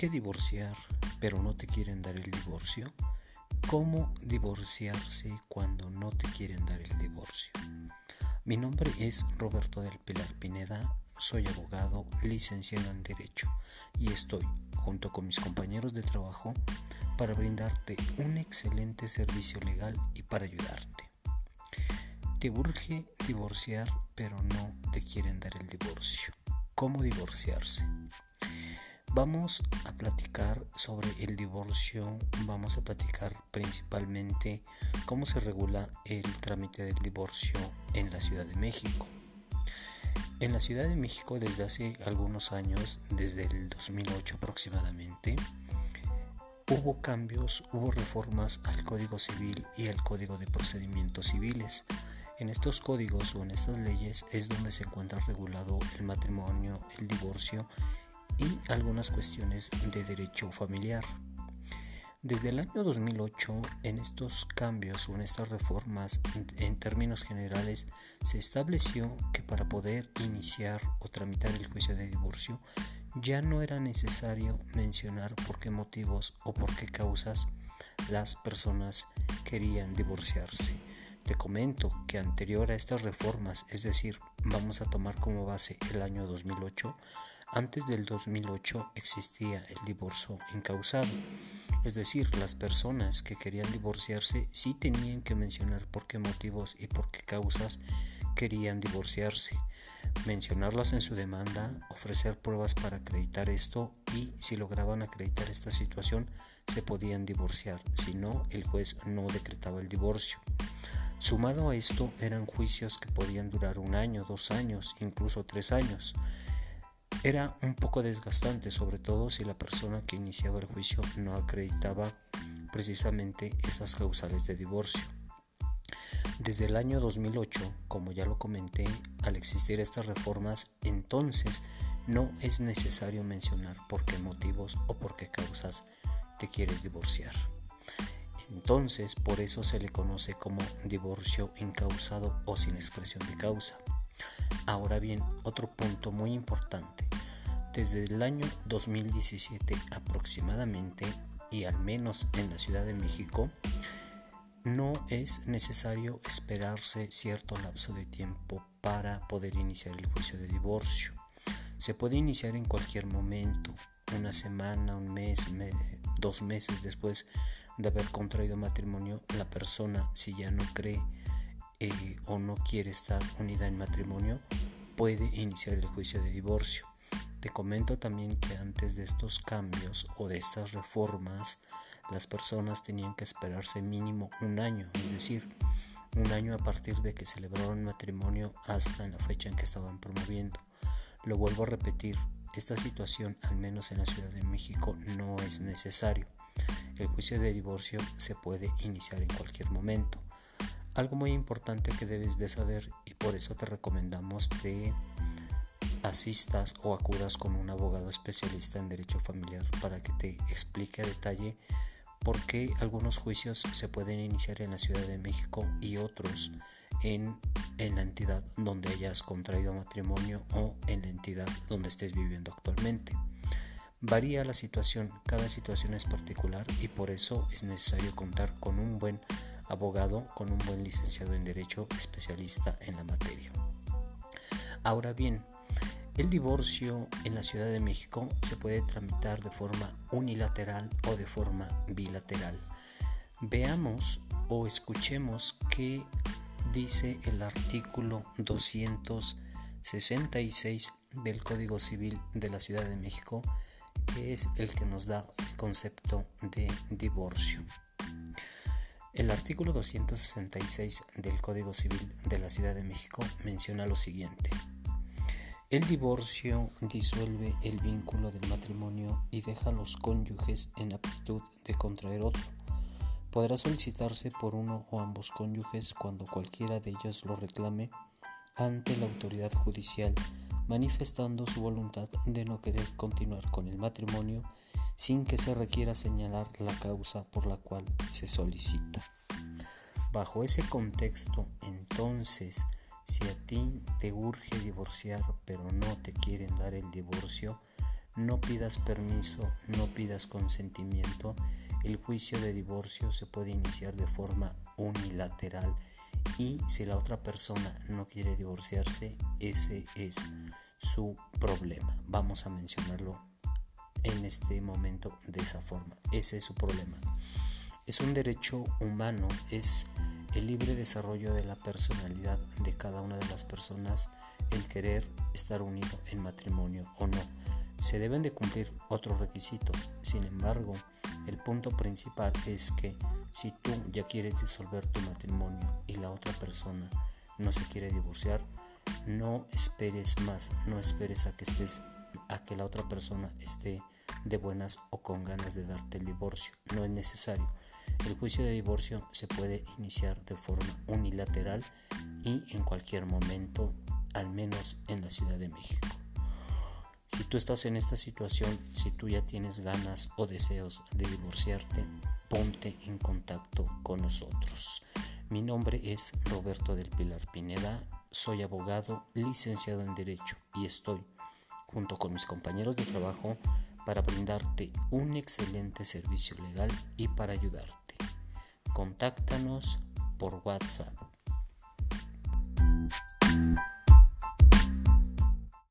urge divorciar, pero no te quieren dar el divorcio? ¿Cómo divorciarse cuando no te quieren dar el divorcio? Mi nombre es Roberto del Pilar Pineda, soy abogado licenciado en Derecho y estoy, junto con mis compañeros de trabajo, para brindarte un excelente servicio legal y para ayudarte. Te urge divorciar, pero no te quieren dar el divorcio. ¿Cómo divorciarse? Vamos a platicar sobre el divorcio, vamos a platicar principalmente cómo se regula el trámite del divorcio en la Ciudad de México. En la Ciudad de México desde hace algunos años, desde el 2008 aproximadamente, hubo cambios, hubo reformas al Código Civil y al Código de Procedimientos Civiles. En estos códigos o en estas leyes es donde se encuentra regulado el matrimonio, el divorcio y algunas cuestiones de derecho familiar. Desde el año 2008, en estos cambios o en estas reformas, en términos generales, se estableció que para poder iniciar o tramitar el juicio de divorcio, ya no era necesario mencionar por qué motivos o por qué causas las personas querían divorciarse. Te comento que anterior a estas reformas, es decir, vamos a tomar como base el año 2008, antes del 2008 existía el divorcio incausado, es decir, las personas que querían divorciarse sí tenían que mencionar por qué motivos y por qué causas querían divorciarse, mencionarlas en su demanda, ofrecer pruebas para acreditar esto y si lograban acreditar esta situación se podían divorciar, si no el juez no decretaba el divorcio. Sumado a esto eran juicios que podían durar un año, dos años, incluso tres años. Era un poco desgastante, sobre todo si la persona que iniciaba el juicio no acreditaba precisamente esas causales de divorcio. Desde el año 2008, como ya lo comenté, al existir estas reformas, entonces no es necesario mencionar por qué motivos o por qué causas te quieres divorciar. Entonces, por eso se le conoce como divorcio incausado o sin expresión de causa. Ahora bien, otro punto muy importante. Desde el año 2017 aproximadamente, y al menos en la Ciudad de México, no es necesario esperarse cierto lapso de tiempo para poder iniciar el juicio de divorcio. Se puede iniciar en cualquier momento, una semana, un mes, dos meses después de haber contraído matrimonio, la persona, si ya no cree eh, o no quiere estar unida en matrimonio, puede iniciar el juicio de divorcio. Te comento también que antes de estos cambios o de estas reformas, las personas tenían que esperarse mínimo un año, es decir, un año a partir de que celebraron matrimonio hasta la fecha en que estaban promoviendo. Lo vuelvo a repetir, esta situación, al menos en la Ciudad de México, no es necesario. El juicio de divorcio se puede iniciar en cualquier momento. Algo muy importante que debes de saber y por eso te recomendamos que asistas o acudas con un abogado especialista en derecho familiar para que te explique a detalle por qué algunos juicios se pueden iniciar en la Ciudad de México y otros en, en, la entidad donde hayas contraído matrimonio o en la entidad donde estés viviendo actualmente. Varía la situación, cada situación es particular y por eso es necesario contar con un buen abogado con un buen licenciado en Derecho especialista en la materia. Ahora bien, el divorcio en la Ciudad de México se puede tramitar de forma unilateral o de forma bilateral. Veamos o escuchemos qué dice el artículo 266 del Código Civil de la Ciudad de México, que es el que nos da el concepto de divorcio. El artículo 266 del Código Civil de la Ciudad de México menciona lo siguiente. El divorcio disuelve el vínculo del matrimonio y deja a los cónyuges en aptitud de contraer otro. Podrá solicitarse por uno o ambos cónyuges cuando cualquiera de ellos lo reclame ante la autoridad judicial, manifestando su voluntad de no querer continuar con el matrimonio sin que se requiera señalar la causa por la cual se solicita. Bajo ese contexto, entonces, si a ti te urge divorciar pero no te quieren dar el divorcio, no pidas permiso, no pidas consentimiento. El juicio de divorcio se puede iniciar de forma unilateral y si la otra persona no quiere divorciarse, ese es su problema. Vamos a mencionarlo en este momento de esa forma. Ese es su problema. Es un derecho humano, es el libre desarrollo de la personalidad de cada una de las personas, el querer estar unido en matrimonio o no. Se deben de cumplir otros requisitos. Sin embargo, el punto principal es que si tú ya quieres disolver tu matrimonio y la otra persona no se quiere divorciar, no esperes más, no esperes a que estés a que la otra persona esté de buenas o con ganas de darte el divorcio. No es necesario. El juicio de divorcio se puede iniciar de forma unilateral y en cualquier momento, al menos en la Ciudad de México. Si tú estás en esta situación, si tú ya tienes ganas o deseos de divorciarte, ponte en contacto con nosotros. Mi nombre es Roberto del Pilar Pineda, soy abogado licenciado en Derecho y estoy, junto con mis compañeros de trabajo, para brindarte un excelente servicio legal y para ayudarte. Contáctanos por WhatsApp